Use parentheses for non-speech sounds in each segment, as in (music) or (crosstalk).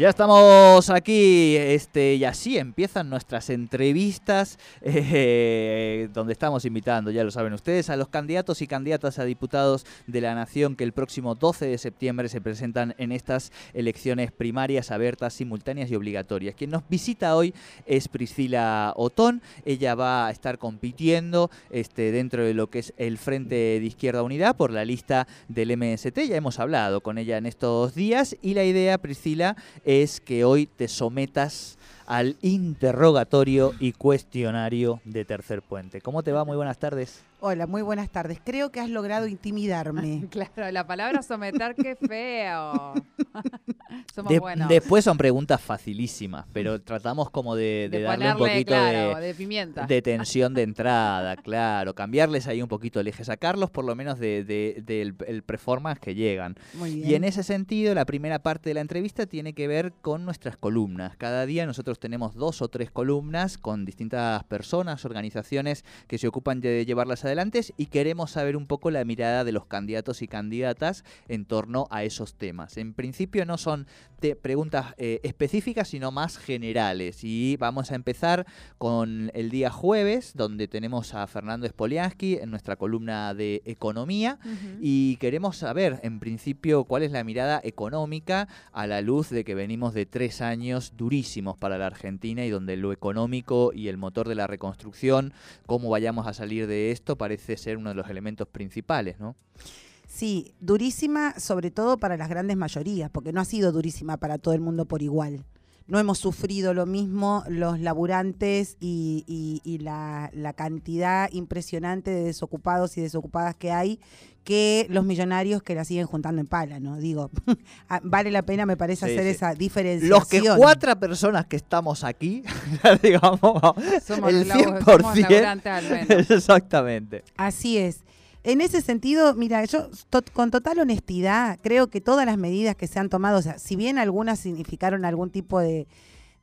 Ya estamos aquí, este, y así empiezan nuestras entrevistas, (laughs) eh, donde estamos invitando, ya lo saben ustedes, a los candidatos y candidatas a diputados de la Nación que el próximo 12 de septiembre se presentan en estas elecciones primarias abiertas, simultáneas y obligatorias. Quien nos visita hoy es Priscila Otón, ella va a estar compitiendo este, dentro de lo que es el Frente de Izquierda Unidad por la lista del MST, ya hemos hablado con ella en estos días, y la idea, Priscila, que hoy te sometas al interrogatorio y cuestionario de Tercer Puente. ¿Cómo te va? Muy buenas tardes. Hola, muy buenas tardes. Creo que has logrado intimidarme. (laughs) claro, la palabra someter, qué feo. (laughs) Somos buenos. Después son preguntas facilísimas, pero tratamos como de, darle un poquito de, pimienta. de tensión de entrada, claro. Cambiarles ahí un poquito el eje, sacarlos por lo menos del el performance que llegan. Muy bien. Y en ese sentido, la primera parte de la entrevista tiene que ver con nuestras columnas. Cada día nosotros tenemos dos o tres columnas con distintas personas, organizaciones que se ocupan de llevarlas adelante y queremos saber un poco la mirada de los candidatos y candidatas en torno a esos temas. En principio no son preguntas eh, específicas, sino más generales. Y vamos a empezar con el día jueves, donde tenemos a Fernando Spoliansky en nuestra columna de economía. Y queremos saber, en principio, cuál es la mirada económica a la luz de que venimos de tres años durísimos para la Argentina y donde lo económico y el motor de la reconstrucción, cómo vayamos a salir de esto, parece ser uno de los elementos principales, ¿no? Sí, durísima sobre todo para las grandes mayorías, porque no ha sido durísima para todo el mundo por igual. No hemos sufrido lo mismo los laburantes y, la, la, cantidad impresionante de desocupados y desocupadas que hay que los millonarios que la siguen juntando en pala, ¿no? Digo, (laughs) ah, vale la pena, me parece, hacer esa diferenciación. Los que cuatro personas que estamos aquí, (laughs) digamos, somos el 100%. (laughs) Exactamente. Así es. En ese sentido, mira, yo con total honestidad creo que todas las medidas que se han tomado, o sea, si bien algunas significaron algún tipo de,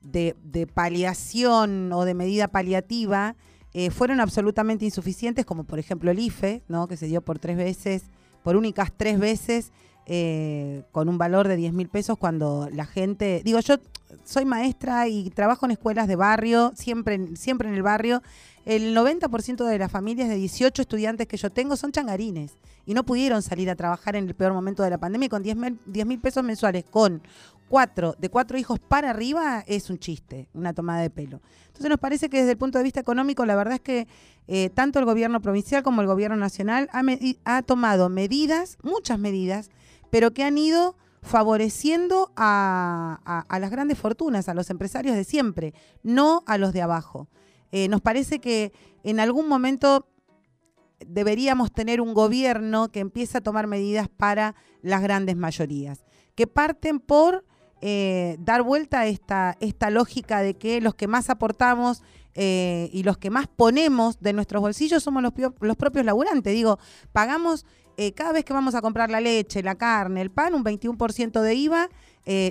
de paliación o de medida paliativa, eh, fueron absolutamente insuficientes, como por ejemplo el IFE, ¿no? que se dio por tres veces, por únicas tres veces, eh, con un valor de 10 mil pesos, cuando la gente, digo, yo soy maestra y trabajo en escuelas de barrio, siempre, siempre en el barrio, el 90% de las familias de 18 estudiantes que yo tengo son changarines y no pudieron salir a trabajar en el peor momento de la pandemia y con 10 mil pesos mensuales, con cuatro, de cuatro hijos para arriba, es un chiste, una tomada de pelo. Entonces nos parece que desde el punto de vista económico, la verdad es que eh, tanto el gobierno provincial como el gobierno nacional ha, ha tomado medidas, muchas medidas, pero que han ido favoreciendo a, las grandes fortunas, a los empresarios de siempre, no a los de abajo. Eh, nos parece que en algún momento deberíamos tener un gobierno que empiece a tomar medidas para las grandes mayorías, que parten por eh, dar vuelta a esta, esta lógica de que los que más aportamos eh, y los que más ponemos de nuestros bolsillos somos los, los propios laburantes. Digo, pagamos cada vez que vamos a comprar la leche, la carne, el pan, un 21% de IVA,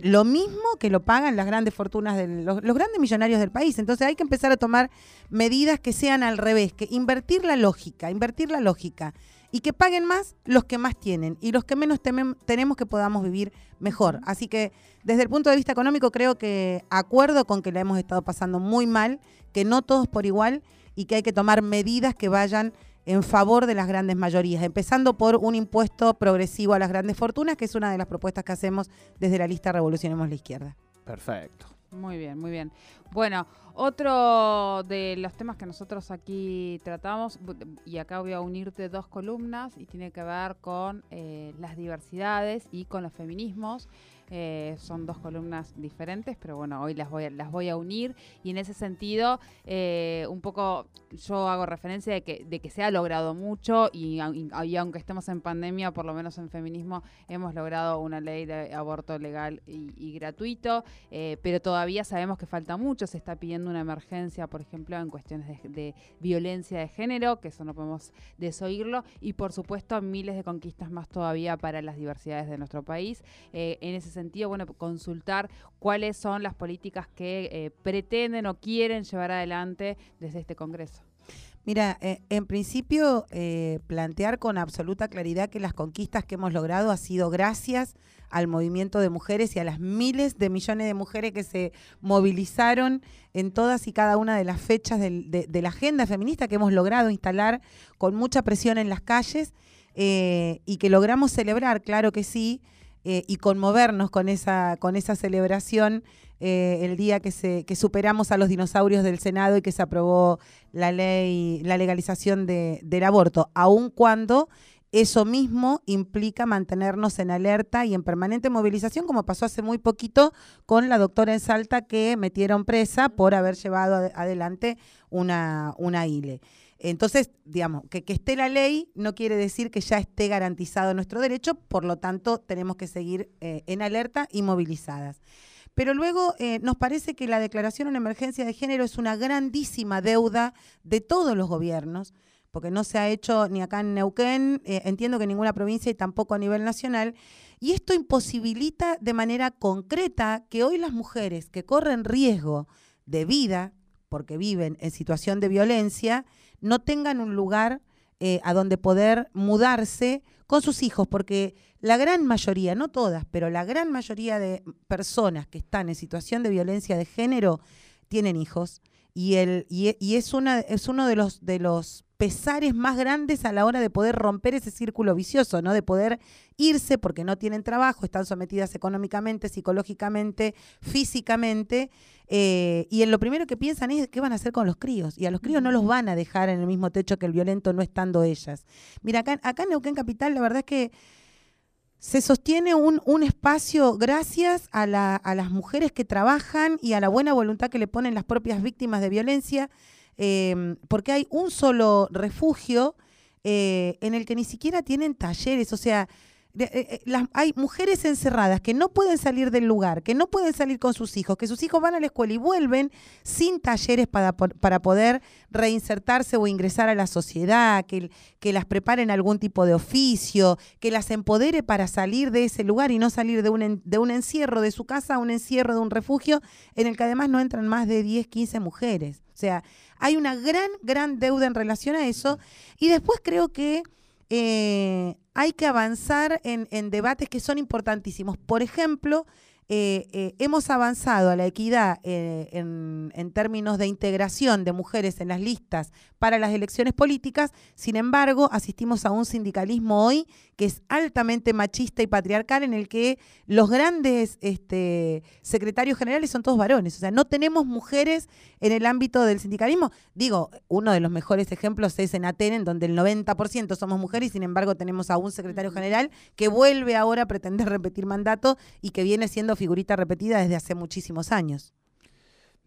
lo mismo que lo pagan las grandes fortunas, de los, los, grandes millonarios del país. Entonces hay que empezar a tomar medidas que sean al revés, que invertir la lógica, invertir la lógica y que paguen más los que más tienen y los que menos tenemos que podamos vivir mejor. Así que desde el punto de vista económico creo que acuerdo con que la hemos estado pasando muy mal, que no todos por igual y que hay que tomar medidas que vayan en favor de las grandes mayorías, empezando por un impuesto progresivo a las grandes fortunas, que es una de las propuestas que hacemos desde la lista Revolucionemos la Izquierda. Perfecto. Muy bien, muy bien. Bueno, otro de los temas que nosotros aquí tratamos, y acá voy a unirte dos columnas, y tiene que ver con eh, las diversidades y con los feminismos. Eh, son dos columnas diferentes, pero bueno, hoy las voy a, las voy a unir y en ese sentido eh, un poco yo hago referencia de que, de que se ha logrado mucho y, aunque estemos en pandemia, por lo menos en feminismo hemos logrado una ley de aborto legal y, gratuito, eh, pero todavía sabemos que falta mucho, se está pidiendo una emergencia, por ejemplo, en cuestiones de, violencia de género, que eso no podemos desoírlo, y por supuesto miles de conquistas más todavía para las diversidades de nuestro país. en ese sentido, bueno, consultar cuáles son las políticas que eh, pretenden o quieren llevar adelante desde este Congreso. Mira, eh, en principio, eh, plantear con absoluta claridad que las conquistas que hemos logrado ha sido gracias al movimiento de mujeres y a las miles de millones de mujeres que se movilizaron en todas y cada una de las fechas de, la agenda feminista que hemos logrado instalar con mucha presión en las calles y que logramos celebrar, claro que sí, eh, y conmovernos con esa, con esa celebración eh, el día que, se, superamos a los dinosaurios del Senado y que se aprobó la ley, la legalización de, del aborto, aun cuando eso mismo implica mantenernos en alerta y en permanente movilización, como pasó hace muy poquito con la doctora en Salta que metieron presa por haber llevado adelante una, una ILE. Entonces, digamos, que, que esté la ley no quiere decir que ya esté garantizado nuestro derecho, por lo tanto, tenemos que seguir eh, en alerta y movilizadas. Pero luego eh, nos parece que la declaración en emergencia de género es una grandísima deuda de todos los gobiernos, porque no se ha hecho ni acá en Neuquén, eh, entiendo que en ninguna provincia y tampoco a nivel nacional, y esto imposibilita de manera concreta que hoy las mujeres que corren riesgo de vida, porque viven en situación de violencia, no tengan un lugar eh, a donde poder mudarse con sus hijos, porque la gran mayoría, no todas, pero la gran mayoría de personas que están en situación de violencia de género tienen hijos. Y, el, y, es, una, es uno de los, de los pesares más grandes a la hora de poder romper ese círculo vicioso, ¿no? De poder irse porque no tienen trabajo, están sometidas económicamente, psicológicamente, físicamente, eh, y en lo primero que piensan es qué van a hacer con los críos, y a los críos no los van a dejar en el mismo techo que el violento no estando ellas. Mira, acá, acá en Neuquén Capital la verdad es que se sostiene un, un espacio gracias a, la, a las mujeres que trabajan y a la buena voluntad que le ponen las propias víctimas de violencia, Em, porque hay un solo refugio eh, en el que ni siquiera tienen talleres, o sea, eh, eh, hay mujeres encerradas que no pueden salir del lugar, que no pueden salir con sus hijos, que sus hijos van a la escuela y vuelven sin talleres para, para poder reinsertarse o ingresar a la sociedad, que, que las preparen algún tipo de oficio, que las empodere para salir de ese lugar y no salir de un, de un encierro de su casa a un encierro de un refugio en el que además no entran más de 10, 15 mujeres. O sea, hay una gran, gran deuda en relación a eso. Y después creo que eh, hay que avanzar en, en debates que son importantísimos. Por ejemplo, eh, eh, hemos avanzado a la equidad eh, en, términos de integración de mujeres en las listas para las elecciones políticas, sin embargo, asistimos a un sindicalismo hoy que es altamente machista y patriarcal en el que los grandes este, secretarios generales son todos varones, o sea, no tenemos mujeres en el ámbito del sindicalismo. Digo, uno de los mejores ejemplos es en Atenas, donde el 90% somos mujeres y sin embargo tenemos a un secretario general que vuelve ahora a pretender repetir mandato y que viene siendo figurita repetida desde hace muchísimos años.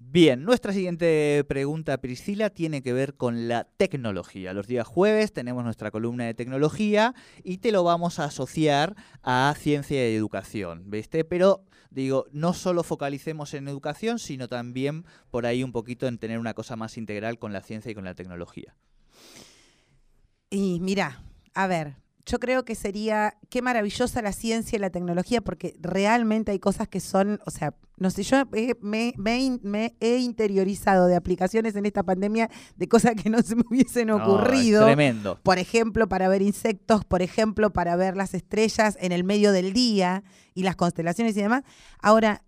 Bien, nuestra siguiente pregunta, Priscila, tiene que ver con la tecnología. Los días jueves tenemos nuestra columna de tecnología y te lo vamos a asociar a ciencia y educación, ¿viste? Pero digo, no solo focalicemos en educación, sino también por ahí un poquito en tener una cosa más integral con la ciencia y con la tecnología. Y mira, a ver, yo creo que sería, qué maravillosa la ciencia y la tecnología, porque realmente hay cosas que son, o sea, no sé, yo me, he interiorizado de aplicaciones en esta pandemia de cosas que no se me hubiesen ocurrido. tremendo. Por ejemplo, para ver insectos, por ejemplo, para ver las estrellas en el medio del día y las constelaciones y demás. Ahora,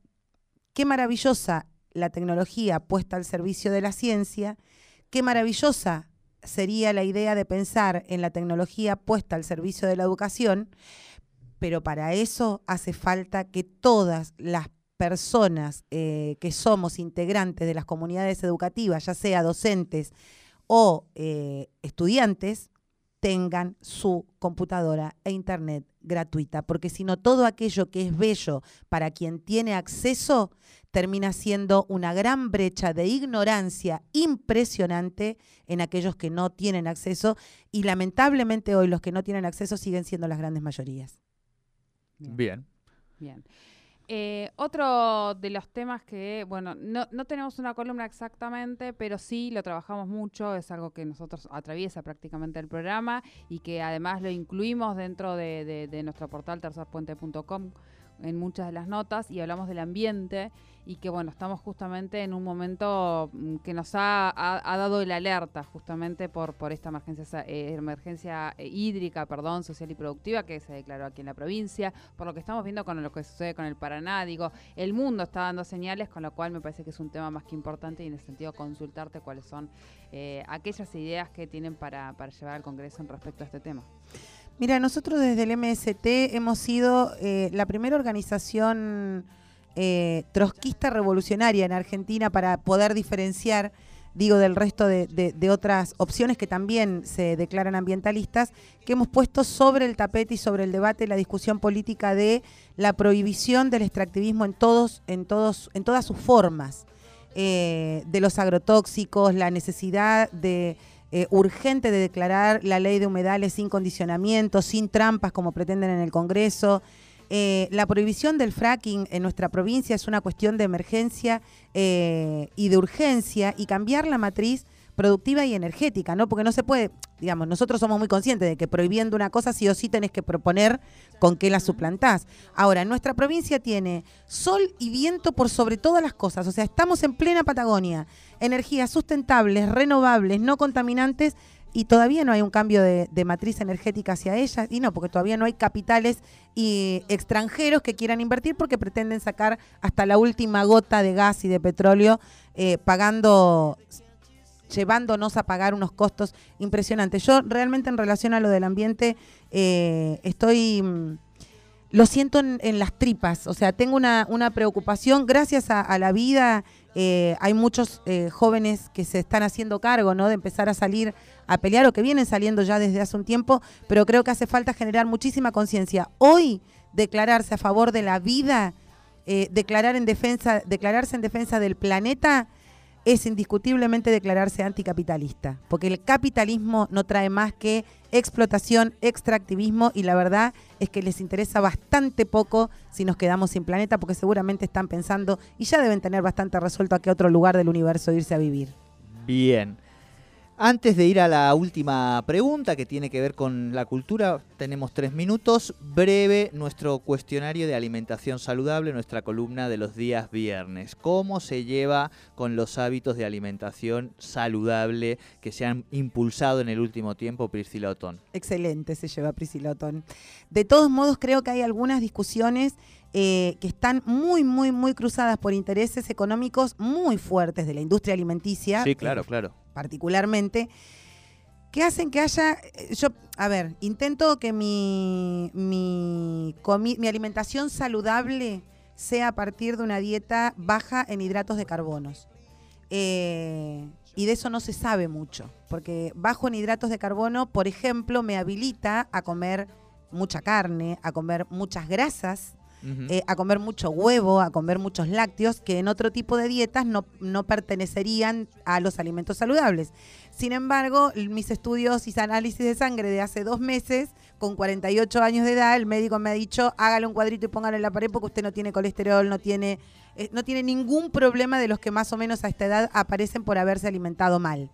qué maravillosa la tecnología puesta al servicio de la ciencia, qué maravillosa sería la idea de pensar en la tecnología puesta al servicio de la educación, pero para eso hace falta que todas las personas eh, que somos integrantes de las comunidades educativas, ya sea docentes o eh, estudiantes, tengan su computadora e internet gratuita, porque si no todo aquello que es bello para quien tiene acceso termina siendo una gran brecha de ignorancia impresionante en aquellos que no tienen acceso y lamentablemente hoy los que no tienen acceso siguen siendo las grandes mayorías. Bien. Bien. Eh, otro de los temas que, bueno, no, no tenemos una columna exactamente, pero sí lo trabajamos mucho, es algo que nosotros atraviesa prácticamente el programa y que además lo incluimos dentro de, de- de nuestro portal tercerpuente.com en muchas de las notas y hablamos del ambiente y que bueno, estamos justamente en un momento mm, que nos ha, ha- dado el alerta justamente por, por esta emergencia, eh, emergencia eh, hídrica, perdón, social y productiva que se declaró aquí en la provincia, por lo que estamos viendo con lo que sucede con el Paraná, digo, el mundo está dando señales, con lo cual me parece que es un tema más que importante y en el sentido consultarte cuáles son eh, aquellas ideas que tienen para, para llevar al Congreso en respecto a este tema. Mira, nosotros desde el MST hemos sido eh, la primera organización eh, trotskista revolucionaria en Argentina para poder diferenciar, digo, del resto de, otras opciones que también se declaran ambientalistas, que hemos puesto sobre el tapete y sobre el debate la discusión política de la prohibición del extractivismo en todos, en todos, en todas sus formas, eh, de los agrotóxicos, la necesidad de eh, urgente de declarar la ley de humedales sin condicionamiento, sin trampas como pretenden en el Congreso. Eh, la prohibición del fracking en nuestra provincia es una cuestión de emergencia eh, y de urgencia y cambiar la matriz productiva y energética, ¿no? Porque no se puede, digamos, nosotros somos muy conscientes de que prohibiendo una cosa sí o sí tenés que proponer con qué la suplantás. Ahora, nuestra provincia tiene sol y viento por sobre todas las cosas, o sea, estamos en plena Patagonia, energías sustentables, renovables, no contaminantes y todavía no hay un cambio de, de matriz energética hacia ellas y no, porque todavía no hay capitales y extranjeros que quieran invertir porque pretenden sacar hasta la última gota de gas y de petróleo eh, pagando llevándonos a pagar unos costos impresionantes. Yo realmente en relación a lo del ambiente eh, estoy... mm, Lo siento en, en las tripas, o sea, tengo una, una preocupación. Gracias a, la vida eh, hay muchos eh, jóvenes que se están haciendo cargo, ¿no? De empezar a salir a pelear o que vienen saliendo ya desde hace un tiempo, pero creo que hace falta generar muchísima conciencia. Hoy declararse a favor de la vida, eh, declarar en defensa, declararse en defensa del planeta es indiscutiblemente declararse anticapitalista, porque el capitalismo no trae más que explotación, extractivismo y la verdad es que les interesa bastante poco si nos quedamos sin planeta, porque seguramente están pensando y ya deben tener bastante resuelto a qué otro lugar del universo irse a vivir. Bien. Antes de ir a la última pregunta que tiene que ver con la cultura, tenemos tres minutos. Breve, nuestro cuestionario de alimentación saludable, nuestra columna de los días viernes. ¿Cómo se lleva con los hábitos de alimentación saludable que se han impulsado en el último tiempo, Priscila Otón? Excelente se lleva Priscila Otón. De todos modos, creo que hay algunas discusiones eh, que están muy, muy, muy cruzadas por intereses económicos muy fuertes de la industria alimenticia. Sí, claro, eh, claro. Particularmente, que hacen que haya, eh, yo, a ver, intento que mi, mi, comi- mi alimentación saludable sea a partir de una dieta baja en hidratos de carbonos. Eh, y de eso no se sabe mucho, porque bajo en hidratos de carbono, por ejemplo, me habilita a comer mucha carne, a comer muchas grasas, Eh, a comer mucho huevo, a comer muchos lácteos, que en otro tipo de dietas no, no pertenecerían a los alimentos saludables. Sin embargo, mis estudios y análisis de sangre de hace dos meses, con 48 años de edad, el médico me ha dicho, hágale un cuadrito y póngalo en la pared porque usted no tiene colesterol, no tiene, eh, no tiene ningún problema de los que más o menos a esta edad aparecen por haberse alimentado mal.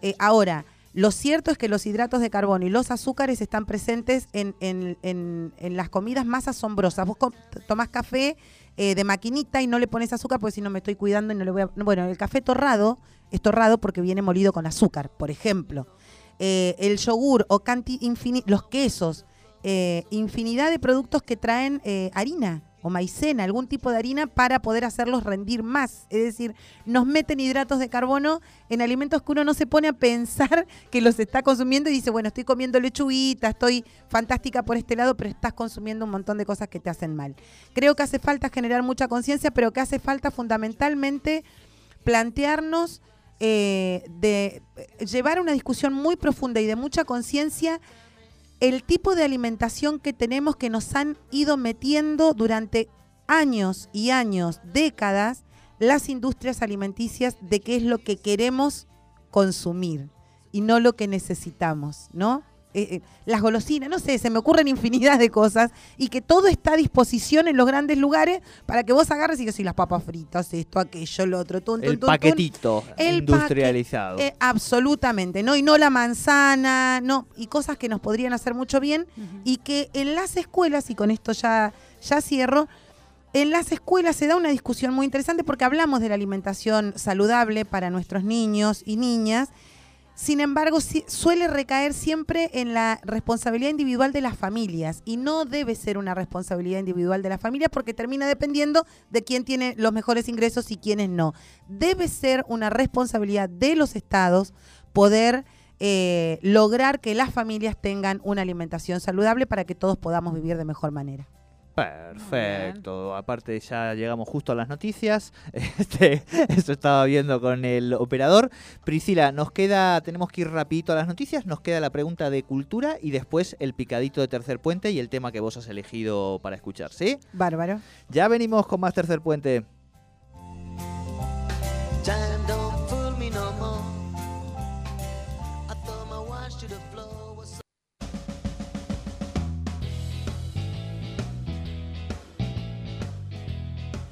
Eh, ahora, lo cierto es que los hidratos de carbono y los azúcares están presentes en, en- en- en las comidas más asombrosas. Vos tomás café eh, de maquinita y no le pones azúcar porque si no me estoy cuidando y no le voy a... Bueno, el café torrado es torrado porque viene molido con azúcar, por ejemplo. Eh, el yogur o canti los quesos, eh, infinidad de productos que traen harina o maicena, algún tipo de harina para poder hacerlos rendir más. Es decir, nos meten hidratos de carbono en alimentos que uno no se pone a pensar (laughs) que los está consumiendo y dice, bueno, estoy comiendo lechuguita, estoy fantástica por este lado, pero estás consumiendo un montón de cosas que te hacen mal. Creo que hace falta generar mucha conciencia, pero que hace falta fundamentalmente plantearnos eh, de llevar una discusión muy profunda y de mucha conciencia el tipo de alimentación que tenemos que nos han ido metiendo durante años y años, décadas, las industrias alimenticias de qué es lo que queremos consumir y no lo que necesitamos, ¿no? Eh, eh, las golosinas, no sé, se me ocurren infinidad de cosas y que todo está a disposición en los grandes lugares para que vos agarres y que si las papas fritas, esto, aquello, lo otro, tun, el paquetito industrializado. Eh, absolutamente, ¿no? Y no la manzana, no, y cosas que nos podrían hacer mucho bien y que en las escuelas, y con esto ya, ya cierro, en las escuelas se da una discusión muy interesante porque hablamos de la alimentación saludable para nuestros niños y niñas sin embargo, suele recaer siempre en la responsabilidad individual de las familias y no debe ser una responsabilidad individual de las familias porque termina dependiendo de quién tiene los mejores ingresos y quiénes no. Debe ser una responsabilidad de los estados poder eh, lograr que las familias tengan una alimentación saludable para que todos podamos vivir de mejor manera. Perfecto. Aparte ya llegamos justo a las noticias. (laughs) Este, eso estaba viendo con el operador. Priscila, nos queda, tenemos que ir rapidito a las noticias. Nos queda la pregunta de cultura y después el picadito de tercer puente y el tema que vos has elegido para escuchar, ¿sí? Bárbaro. Ya venimos con más tercer puente.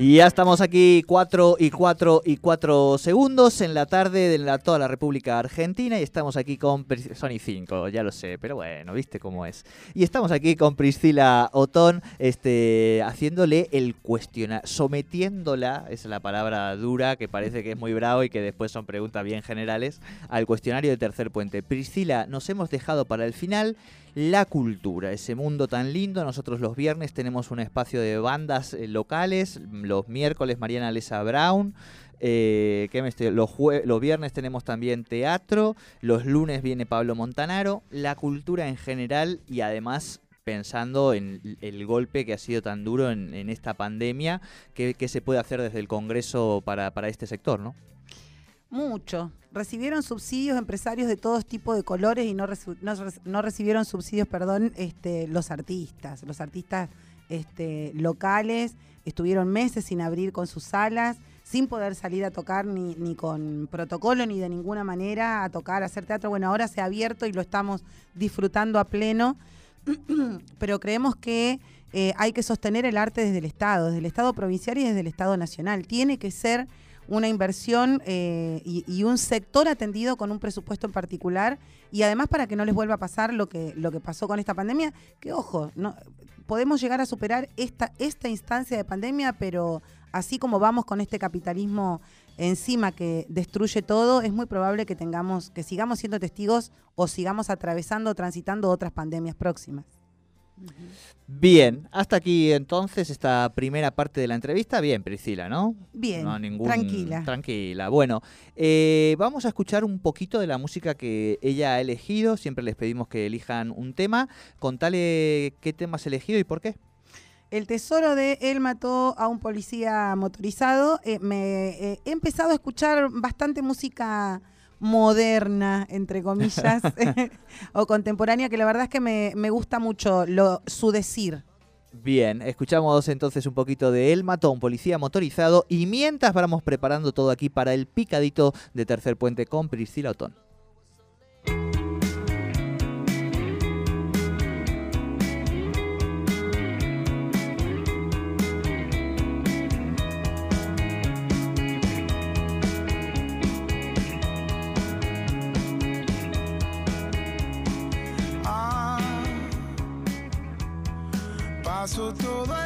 Y ya estamos aquí 4 y 4 y 4 segundos en la tarde de la, toda la República Argentina y estamos aquí con... Son y 5, ya lo sé, pero bueno, viste cómo es. Y estamos aquí con Priscila Otón este, haciéndole el cuestionario, sometiéndola, es la palabra dura que parece que es muy bravo y que después son preguntas bien generales, al cuestionario de Tercer Puente. Priscila, nos hemos dejado para el final la cultura, ese mundo tan lindo. Nosotros los viernes tenemos un espacio de bandas eh, locales, los miércoles Mariana Lesa Brown. Eh, los, los, viernes tenemos también teatro, los lunes viene Pablo Montanaro, la cultura en general y además pensando en el golpe que ha sido tan duro en, esta pandemia, ¿qué, se puede hacer desde el Congreso para, para este sector? ¿no? Mucho. Recibieron subsidios empresarios de todos tipos de colores y no, no, recibieron subsidios, perdón, este, los artistas. Los artistas este, locales estuvieron meses sin abrir con sus salas, sin poder salir a tocar ni, ni con protocolo ni de ninguna manera a tocar, a hacer teatro. Bueno, ahora se ha abierto y lo estamos disfrutando a pleno, (clears throat) pero creemos que eh, hay que sostener el arte desde el Estado, desde el Estado provincial y desde el Estado nacional. Tiene que ser una inversión eh, y, un sector atendido con un presupuesto en particular y además para que no les vuelva a pasar lo que, lo que pasó con esta pandemia, que ojo, no, podemos llegar a superar esta, esta instancia de pandemia, pero así como vamos con este capitalismo encima que destruye todo, es muy probable que tengamos, que sigamos siendo testigos o sigamos atravesando, transitando otras pandemias próximas. Bien, hasta aquí entonces esta primera parte de la entrevista. Bien, Priscila, ¿no? Bien, tranquila. Tranquila. Bueno, eh, vamos a escuchar un poquito de la música que ella ha elegido. Siempre les pedimos que elijan un tema. Contale qué tema has elegido y por qué. El tesoro de él mató a un policía motorizado. Eh, me eh, he empezado a escuchar bastante música moderna, entre comillas, (laughs) o contemporánea, que la verdad es que me, gusta mucho lo, su decir. Bien, escuchamos entonces un poquito de El Matón, policía motorizado, y mientras vamos preparando todo aquí para el picadito de Tercer Puente con Priscila Otón. Todo